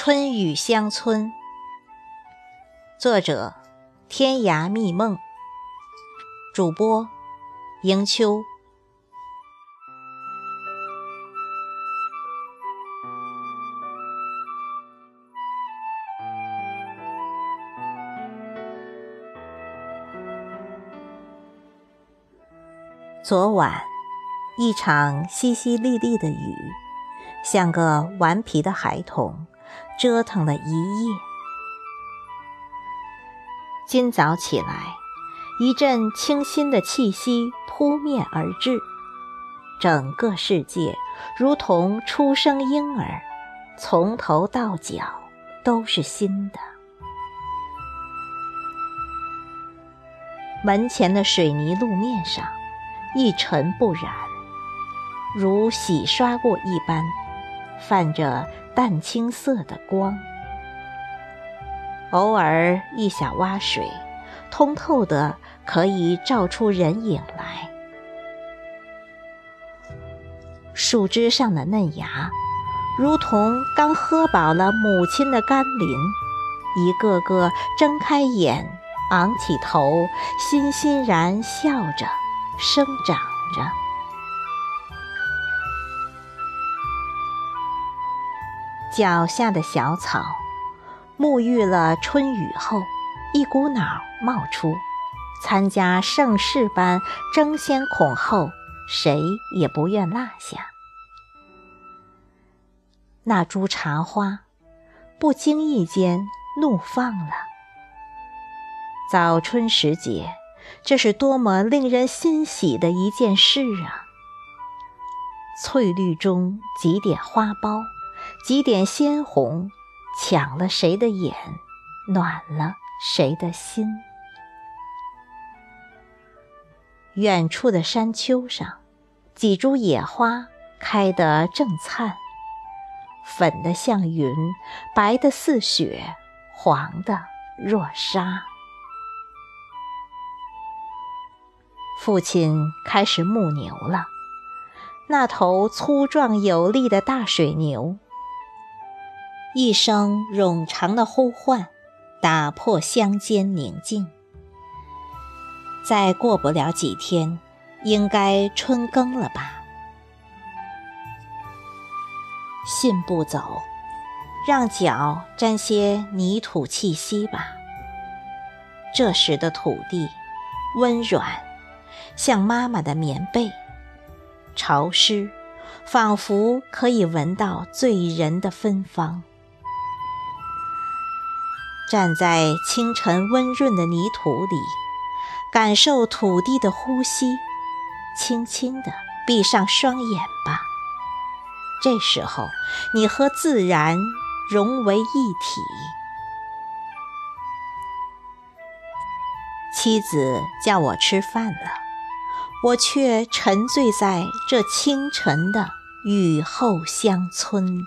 春雨乡村，作者：天涯觅梦，主播：迎秋。昨晚，一场淅淅沥沥的雨，像个顽皮的孩童，折腾了一夜。今早起来，一阵清新的气息扑面而至，整个世界如同初生婴儿，从头到脚都是新的。门前的水泥路面上。一尘不染，如洗刷过一般，泛着淡青色的光。偶尔一小洼水，通透的可以照出人影来。树枝上的嫩芽，如同刚喝饱了母亲的甘霖，一个个睁开眼，昂起头，欣欣然笑着。生长着，脚下的小草，沐浴了春雨后，一股脑冒出，参加盛世般争先恐后，谁也不愿落下。那株茶花，不经意间怒放了。早春时节。这是多么令人欣喜的一件事啊！翠绿中几点花苞，几点鲜红，抢了谁的眼，暖了谁的心。远处的山丘上，几株野花开得正灿，粉的像云，白的似雪，黄的若纱。父亲开始牧牛了，那头粗壮有力的大水牛，一声冗长的呼唤，打破乡间宁静。再过不了几天，应该春耕了吧？信步走，让脚沾些泥土气息吧。这时的土地，温软。像妈妈的棉被，潮湿，仿佛可以闻到醉人的芬芳。站在清晨温润的泥土里，感受土地的呼吸，轻轻地闭上双眼吧。这时候，你和自然融为一体。妻子叫我吃饭了。我却沉醉在这清晨的雨后乡村。